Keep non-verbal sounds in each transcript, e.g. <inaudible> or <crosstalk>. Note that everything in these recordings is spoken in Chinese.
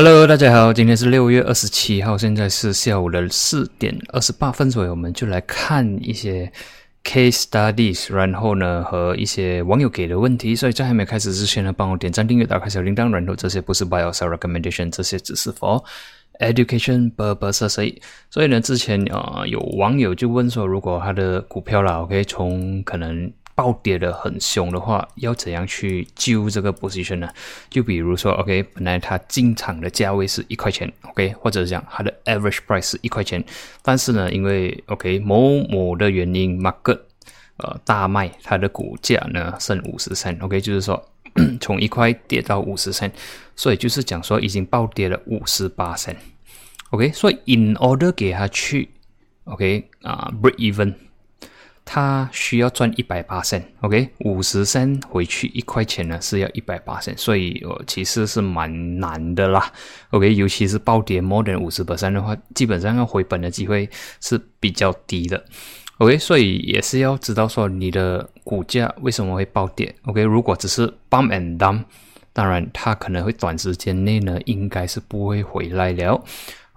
Hello，大家好，今天是六月二十七号，现在是下午的四点二十八分左右，我们就来看一些 case studies，然后呢和一些网友给的问题。所以在还没开始之前呢，帮我点赞、订阅、打开小铃铛，然后这些不是 buy or sell recommendation，这些只是 for education purposes。所以呢，之前啊有网友就问说，如果他的股票啦，OK，从可能暴跌的很凶的话，要怎样去救这个 position 呢？就比如说，OK，本来它进场的价位是一块钱，OK，或者讲它的 average price 是一块钱，但是呢，因为 OK 某某的原因，market 呃大卖，它的股价呢剩五十三，OK，就是说 <clears throat> 从一块跌到五十三，所以就是讲说已经暴跌了五十八三，OK，所以 in order 给它去 OK 啊 break even。它需要赚一百八线，OK，五十升回去一块钱呢是要一百八线，所以呃其实是蛮难的啦，OK，尤其是暴跌 more than 五十 percent 的话，基本上要回本的机会是比较低的，OK，所以也是要知道说你的股价为什么会暴跌，OK，如果只是 bum and dump，当然它可能会短时间内呢应该是不会回来了。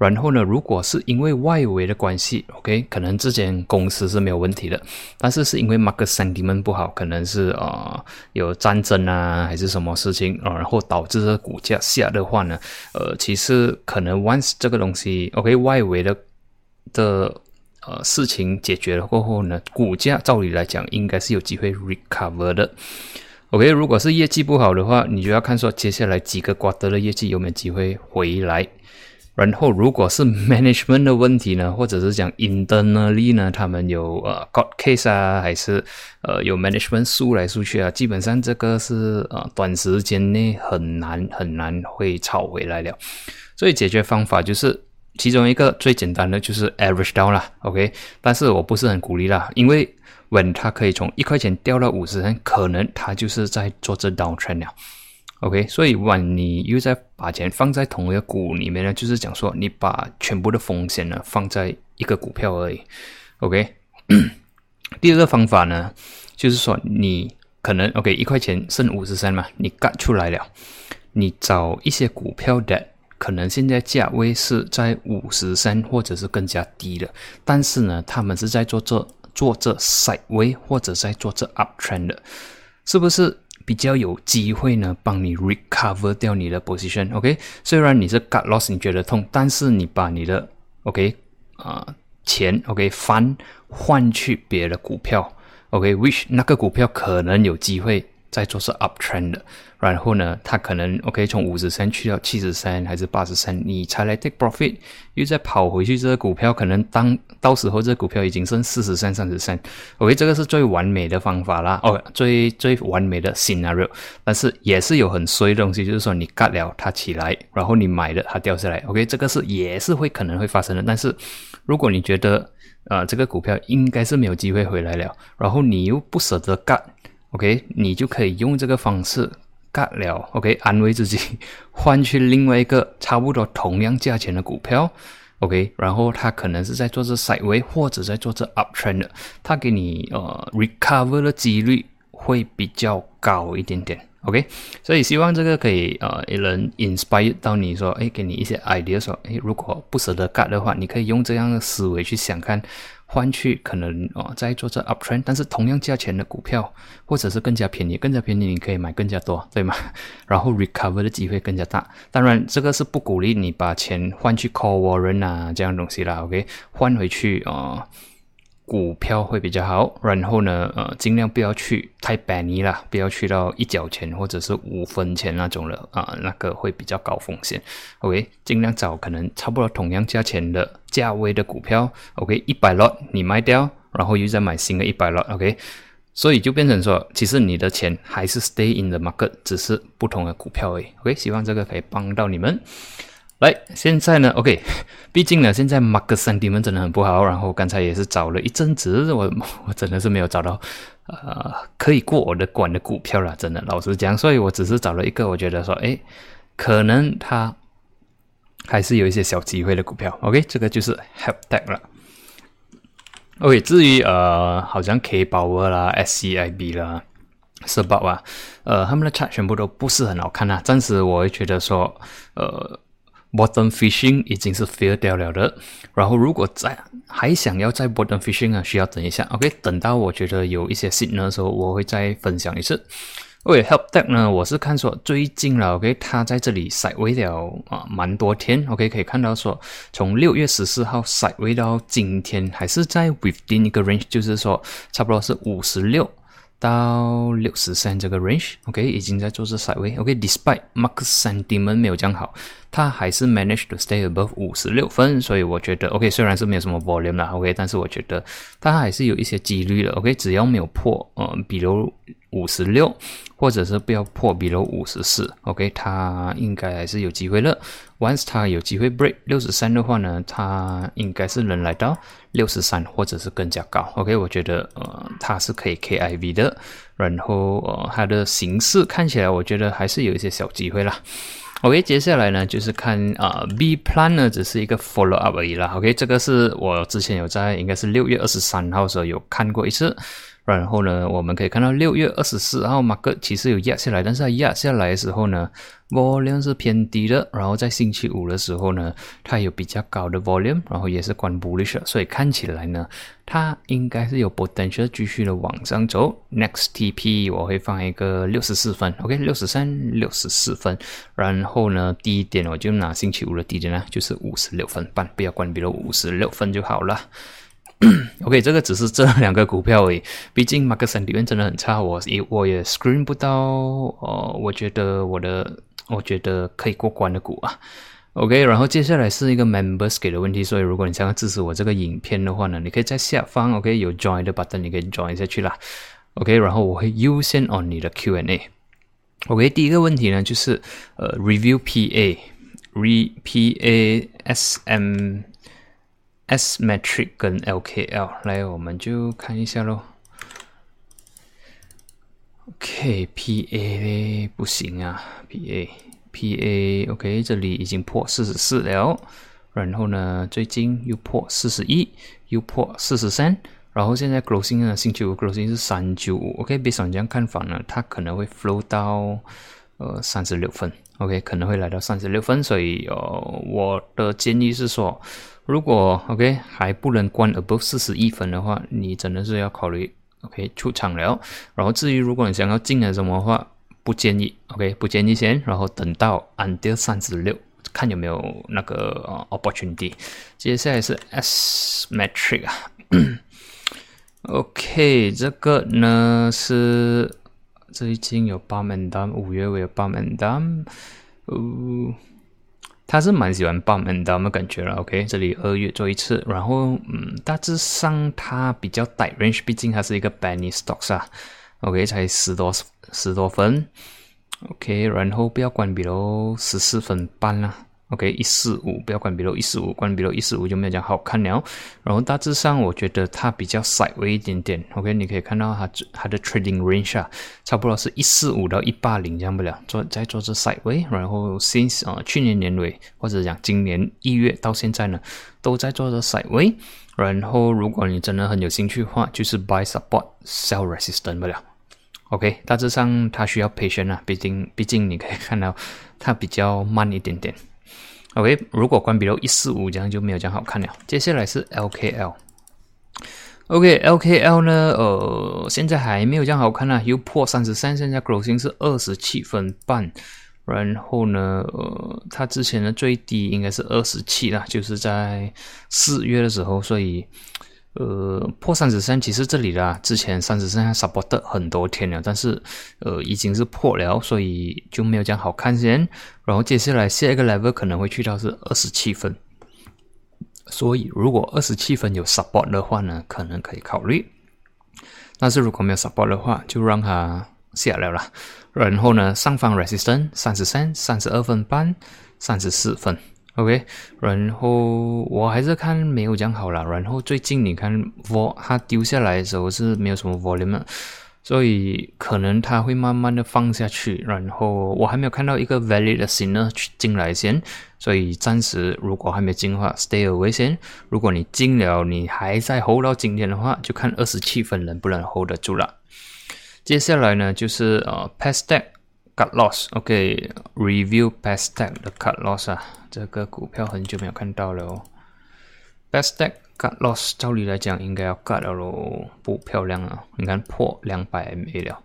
然后呢，如果是因为外围的关系，OK，可能这间公司是没有问题的，但是是因为 market sentiment 不好，可能是呃有战争啊，还是什么事情啊，然后导致这股价下的话呢，呃，其实可能 once 这个东西 OK 外围的的呃事情解决了过后呢，股价照理来讲应该是有机会 recover 的。OK，如果是业绩不好的话，你就要看说接下来几个瓜得的业绩有没有机会回来。然后，如果是 <laughs> management 的问题呢，或者是讲 internally 呢，他们有呃 court case 啊，还是呃有 management 输来输去啊，基本上这个是呃短时间内很难很难会炒回来了。所以解决方法就是其中一个最简单的就是 average down 啦，OK，但是我不是很鼓励啦，因为 when 它可以从一块钱掉到五十，可能它就是在做这 downtrend 了。OK，所以万你又在把钱放在同一个股里面呢，就是讲说你把全部的风险呢放在一个股票而已。OK，第二个方法呢，就是说你可能 OK 一块钱剩五十三嘛，你割出来了，你找一些股票的，可能现在价位是在五十三或者是更加低的，但是呢，他们是在做这做这 side way 或者在做这 uptrend 的，是不是？比较有机会呢，帮你 recover 掉你的 position，OK？虽然你是 cut loss，你觉得痛，但是你把你的 OK 啊钱 OK 翻换去别的股票，OK？which 那个股票可能有机会。在做是 uptrend 的，然后呢，它可能 OK 从五十三去到七十三还是八十三，你才来 take profit，又再跑回去，这个股票可能当到时候这股票已经剩四十三、三十三，OK 这个是最完美的方法啦，哦，最最完美的 scenario，但是也是有很衰的东西，就是说你割了它起来，然后你买了它掉下来，OK 这个是也是会可能会发生的，但是如果你觉得啊这个股票应该是没有机会回来了，然后你又不舍得割。OK，你就可以用这个方式干了。OK，安慰自己，换去另外一个差不多同样价钱的股票。OK，然后他可能是在做这 sideway 或者在做这 uptrend，他给你呃 recover 的几率会比较高一点点。OK，所以希望这个可以呃也能 inspire 到你说，哎，给你一些 idea，说，哎，如果不舍得干的话，你可以用这样的思维去想看。换去可能哦，在做这 uptrend，但是同样价钱的股票，或者是更加便宜，更加便宜，你可以买更加多，对吗？<laughs> 然后 recover 的机会更加大。当然，这个是不鼓励你把钱换去 call warrant 啊这样东西啦。OK，换回去啊。股票会比较好，然后呢，呃，尽量不要去太便宜啦，不要去到一角钱或者是五分钱那种了啊，那个会比较高风险。OK，尽量找可能差不多同样价钱的价位的股票。OK，一百 lot 你卖掉，然后又再买新的一百 lot。OK，所以就变成说，其实你的钱还是 stay in the market，只是不同的股票而已。OK，希望这个可以帮到你们。来，现在呢？OK，<laughs> 毕竟呢，现在 market sentiment 真的很不好。然后刚才也是找了一阵子，我 <laughs> 我真的是没有找到呃可以过我的管的股票了，真的老实讲。所以我只是找了一个，我觉得说，哎，可能它还是有一些小机会的股票。OK，这个就是 Help Tech 了。OK，至于呃，好像 K 宝尔啦、SCIB 啦、社保啊，呃，他们的 chat 全部都不是很好看啊。暂时我会觉得说，呃。Bottom fishing 已经是 fail 掉了的。然后如果再还想要再 bottom fishing 啊，需要等一下。OK，等到我觉得有一些 signal 的时候，我会再分享一次。OK help deck 呢，我是看说最近了，OK，它在这里 side way 了啊，蛮多天，OK，可以看到说从六月十四号 side way 到今天，还是在 within 一个 range，就是说差不多是五十六到六十三这个 range，OK，已经在做这 side way，OK，despite market sentiment 没有这样好。它还是 managed to stay above 五十六分，所以我觉得 OK，虽然是没有什么 volume 啦，OK，但是我觉得它还是有一些几率的，OK，只要没有破，呃，比如五十六，或者是不要破比如五十四，OK，它应该还是有机会了。Once 它有机会 break 六十三的话呢，它应该是能来到六十三或者是更加高，OK，我觉得呃它是可以 KIV 的，然后呃它的形式看起来我觉得还是有一些小机会啦。OK，接下来呢就是看啊，B plan 呢只是一个 follow up 而已啦。OK，这个是我之前有在应该是六月二十三号的时候有看过一次。然后呢，我们可以看到六月二十四号马克其实有压下来，但是它压下来的时候呢，volume 是偏低的。然后在星期五的时候呢，它有比较高的 volume，然后也是关 bullish，所以看起来呢，它应该是有 potential 继续的往上走。Next TP 我会放一个六十四分，OK，六十三、六十四分。然后呢，低点我就拿星期五的低点呢，就是五十六分半，不要关闭了五十六分就好了。<clears throat> OK，这个只是这两个股票而已。<laughs> 毕竟马克森里面真的很差，我也我也 screen 不到哦。我觉得我的我觉得可以过关的股啊。OK，然后接下来是一个 members 给的问题，所以如果你想要支持我这个影片的话呢，你可以在下方 OK 有 join 的 button，你可以 join 下去啦。OK，然后我会优先 on 你的 Q&A。OK，第一个问题呢就是呃 review PA，re PA SM。S metric 跟 LKL 来，我们就看一下喽。OK，PA 不行啊，PA，PA OK，这里已经破四十四了，然后呢，最近又破四十一，又破四十三，然后现在 closing 呢，星期五 closing 是三九五，OK，别想这样看法呢，它可能会 flow 到呃三十六分，OK，可能会来到三十六分，所以呃，我的建议是说。如果 OK 还不能关 above 四十一分的话，你真的是要考虑 OK 出场了。然后至于如果你想要进来什么话，不建议 OK 不建议先，然后等到 under 三十六，看有没有那个 opportunity。接下来是 S metric 啊，<coughs> OK 这个呢是最近有八门单，五月尾有八门单，哦。他是蛮喜欢爆门的，我们感觉了，OK，这里二月做一次，然后嗯，大致上它比较带 range，毕竟它是一个 penny stocks 啊，OK，才十多十多分，OK，然后不要关闭喽，十四分半了。OK，一四五不要关闭了，一四五关闭了，一四五就没有讲好看了。然后大致上我觉得它比较 side 微一点点。OK，你可以看到它它的 trading range 啊，差不多是一四五到一八零这样不了，做在做这 side 微。然后 since 啊去年年尾或者讲今年一月到现在呢，都在做这 side 微。然后如果你真的很有兴趣的话，就是 buy support，sell resistance 不了。OK，大致上它需要 patience 啊，毕竟毕竟你可以看到它比较慢一点点。OK，如果关闭了一四五，这样就没有这样好看了。接下来是 LKL。OK，LKL 呢，呃，现在还没有这样好看呢，又破三十三，现在 grossing 是二十七分半。然后呢，呃，它之前的最低应该是二十七啦，就是在四月的时候，所以。呃，破三十三，其实这里啦，之前三十三还 support 很多天了，但是呃已经是破了，所以就没有这样好看先。然后接下来下一个 level 可能会去到是二十七分，所以如果二十七分有 support 的话呢，可能可以考虑。但是如果没有 support 的话，就让它下来了。然后呢，上方 resistance 三十三、三十二分半、三十四分。OK，然后我还是看没有讲好了。然后最近你看 v o 它丢下来的时候是没有什么 volume，所以可能它会慢慢的放下去。然后我还没有看到一个 valid 的 signal 进来先，所以暂时如果还没进的话，stay away 先。如果你进了，你还在 hold 到今天的话，就看二十七分能不能 hold 得住了。接下来呢，就是呃 past deck。Cut loss，OK，review best stack 的 cut loss 啊，这个股票很久没有看到了哦。best stack cut loss，照理来讲应该要 cut 了喽，不漂亮啊，你看破两百 MA 了。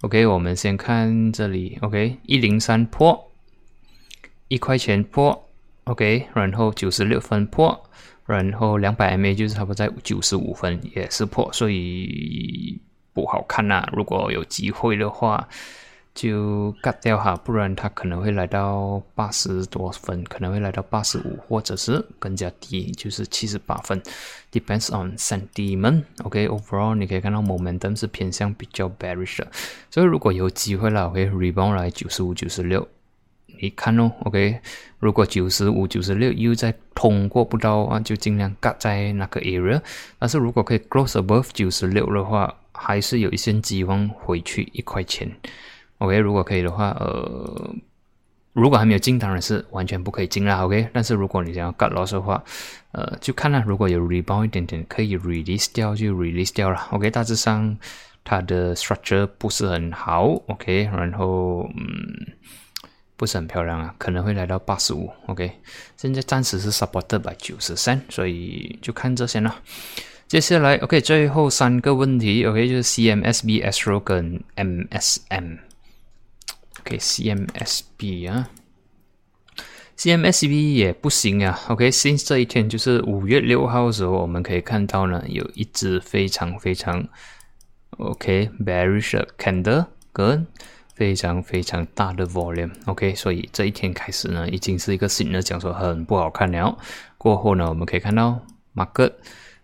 OK，我们先看这里，OK，一零三破，一块钱破，OK，然后九十六分破，然后两百 MA 就是差不多在九十五分也是破，所以不好看呐。如果有机会的话。就 cut 掉哈，不然它可能会来到八十多分，可能会来到八十五，或者是更加低，就是七十八分。Depends on sentiment. OK，overall 你可以看到 momentum 是偏向比较 bearish 的，所以如果有机会了，OK，rebound 来九十五、九十六，你看哦，OK，如果九十五、九十六又再通过不到啊，就尽量 cut 在那个 area。但是如果可以 close above 九十六的话，还是有一些机会回去一块钱。OK，如果可以的话，呃，如果还没有进，当然是完全不可以进啦。OK，但是如果你想要 cut loss 的话，呃，就看啦。如果有 rebound 一点点，可以 release 掉就 release 掉了。OK，大致上它的 structure 不是很好。OK，然后嗯，不是很漂亮啊，可能会来到八十五。OK，现在暂时是 supported by 九十三，所以就看这些了。接下来 OK，最后三个问题 OK，就是 CMSB、Astro 跟 MSM。OK，CMSB 啊，CMSB 也不行啊。OK，since 这一天就是五月六号的时候，我们可以看到呢，有一只非常非常 OK bearish candle 跟非常非常大的 volume。OK，所以这一天开始呢，已经是一个新的讲说很不好看了。过后呢，我们可以看到 market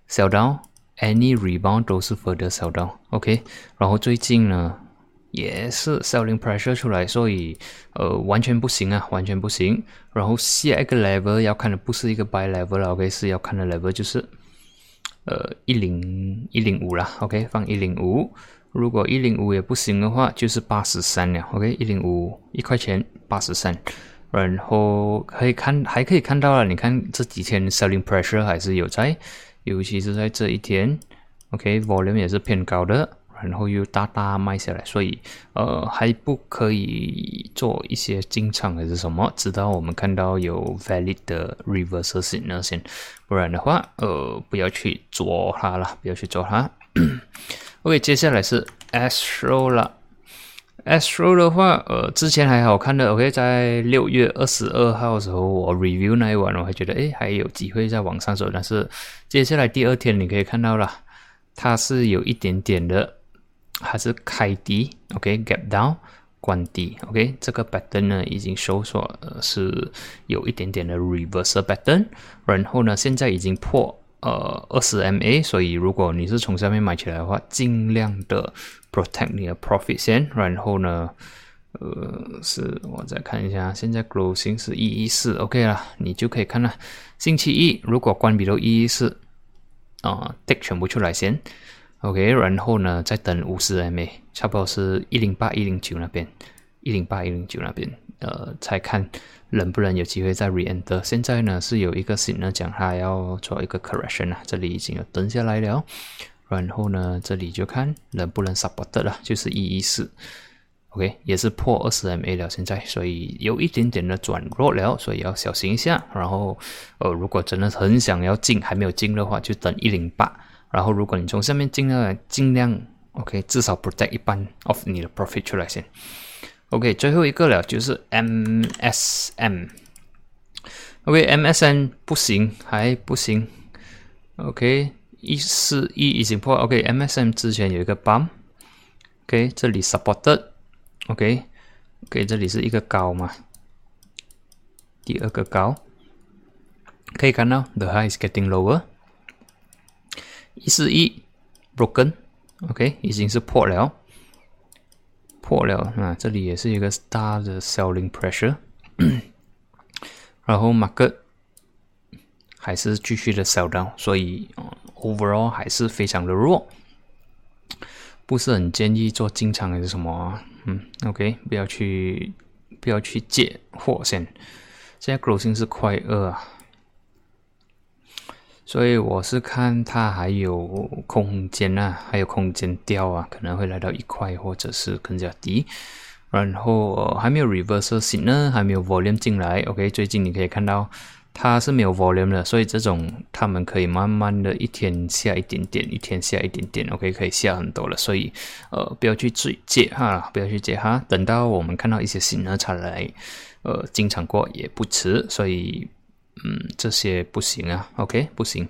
sell down，any rebound 都是 further sell down。OK，然后最近呢。也是 selling pressure 出来，所以呃完全不行啊，完全不行。然后下一个 level 要看的不是一个 buy level 了，OK 是要看的 level 就是呃一零一零五啦，OK 放一零五。如果一零五也不行的话，就是八十三了，OK 一零五一块钱八十三。然后可以看还可以看到了，你看这几天 selling pressure 还是有在，尤其是在这一天，OK volume 也是偏高的。然后又大大卖下来，所以呃还不可以做一些进场还是什么，直到我们看到有 valid 的 reversal signal 先，不然的话呃不要去做它了，不要去做它。<coughs> OK，接下来是 Astro 了，Astro 的话呃之前还好看的，OK，在六月二十二号的时候我 review 那一晚，我还觉得诶还有机会在往上走，但是接下来第二天你可以看到了，它是有一点点的。还是开低，OK，gap down，关低，OK，这个 pattern 呢已经收缩，是有一点点的 reversal pattern，然后呢，现在已经破呃二十 MA，所以如果你是从下面买起来的话，尽量的 protect 你的 profit 先，然后呢，呃，是我再看一下，现在 closing 是一一四，OK 了，你就可以看了，星期一如果关闭到一一四，啊，take 全部出来先。OK，然后呢，再等五十 MA，差不多是一零八、一零九那边，一零八、一零九那边，呃，才看能不能有机会再 reenter。现在呢是有一个新的讲它要做一个 correction 啊，这里已经有等下来了。然后呢，这里就看能不能 support 了，就是一一四，OK，也是破二十 MA 了，现在，所以有一点点的转弱了，所以要小心一下。然后，呃，如果真的很想要进，还没有进的话，就等一零八。然后，如果你从下面进来，尽量 OK，至少 protect 一半 of 你的 profit 出来先。OK，最后一个了，就是 MSM。OK，MSM 不行，还不行。OK，一四一已经破。OK，MSM 之前有一个 bump。OK，这里 supported。OK，OK，这里是一个高嘛？第二个高，可以看到 the high is getting lower。一四一，broken，OK，已经是破了，破了啊！这里也是一个大的 selling pressure，<coughs> 然后 market 还是继续的 sell down，所以 overall 还是非常的弱，不是很建议做进场还是什么？嗯，OK，不要去不要去借货先，现在 g r o s i n g 是快二啊。所以我是看它还有空间啊，还有空间掉啊，可能会来到一块或者是更加低。然后还没有 reversal 型呢还没有 volume 进来，OK，最近你可以看到。它是没有 volume 的，所以这种他们可以慢慢的一天下一点点，一天下一点点，OK，可以下很多了。所以，呃，不要去追借哈，不要去借哈，等到我们看到一些新的才来，呃，进场过也不迟。所以，嗯，这些不行啊，OK，不行。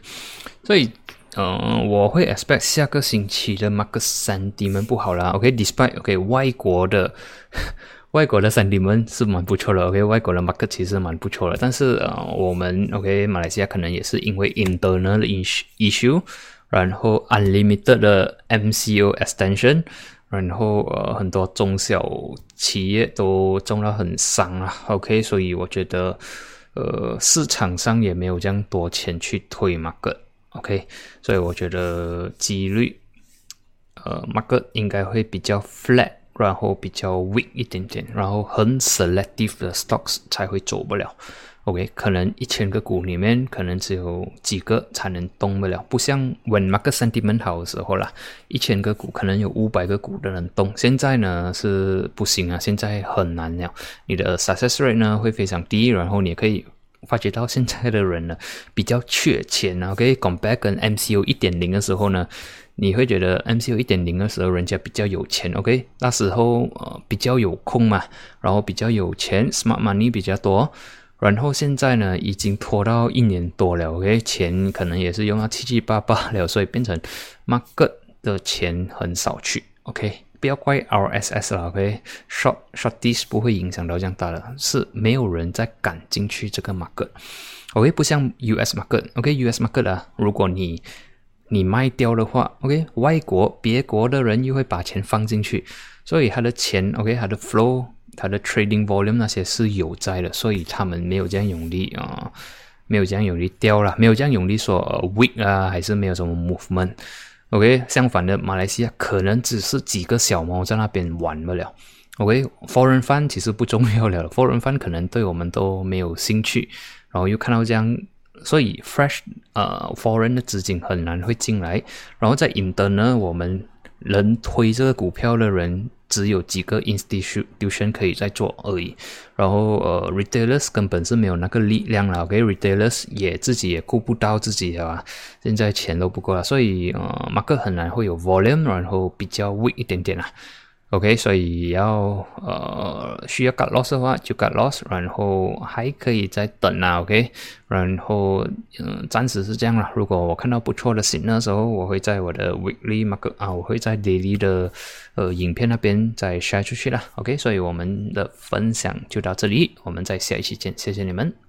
所以，嗯，我会 expect 下个星期的 Mark 三 D 们不好了，OK，despite OK 外国的。<laughs> 外国的三 D 们是蛮不错的，OK，外国的 Mark 其实蛮不错的，但是呃，我们 OK 马来西亚可能也是因为 internal issue，然后 unlimited 的 MCO extension，然后呃很多中小企业都中了很伤啊，OK，所以我觉得呃市场上也没有这样多钱去推 market，OK，所以我觉得几率呃 market 应该会比较 flat。然后比较 weak 一点点，然后很 selective 的 stocks 才会走不了。OK，可能一千个股里面可能只有几个才能动不了，不像 when market sentiment 好的时候啦，一千个股可能有五百个股的人动。现在呢是不行啊，现在很难了。你的 success rate 呢会非常低，然后你可以发觉到现在的人呢比较缺钱啊。OK，compare 跟 MCO 一点零的时候呢。你会觉得 MCO 一点零的时候，人家比较有钱，OK？那时候呃比较有空嘛，然后比较有钱，smart money 比较多。然后现在呢，已经拖到一年多了，OK？钱可能也是用到七七八八了，所以变成 market 的钱很少去，OK？不要怪 RSS 了，OK？Short short this 不会影响到这样大的，是没有人在赶进去这个 market，OK？不像 US market，OK？US market 啊，如果你你卖掉的话，OK，外国别国的人又会把钱放进去，所以他的钱，OK，他的 flow，他的 trading volume 那些是有在的，所以他们没有这样用力啊，没有这样用力掉了，没有这样用力说 weak 啊，还是没有什么 movement，OK，相反的，马来西亚可能只是几个小猫在那边玩不了，OK，foreign fund 其实不重要了，<laughs> foreign fund 可能对我们都没有兴趣，然后又看到这样。所以，fresh 呃，foreign 的资金很难会进来。然后在 i n t e r 呢，我们能推这个股票的人只有几个 institution 可以在做而已。然后呃，retailers 根本是没有那个力量了。给 Retailers 也自己也顾不到自己了，现在钱都不够了。所以呃，马克很难会有 volume，然后比较 weak 一点点啊。OK，所以要呃需要割 loss 的话就割 loss，然后还可以再等啊，OK，然后嗯暂时是这样了。如果我看到不错的新的时候，我会在我的 weekly mark 啊，我会在 daily 的呃影片那边再 share 出去了。OK，所以我们的分享就到这里，我们在下一期见，谢谢你们。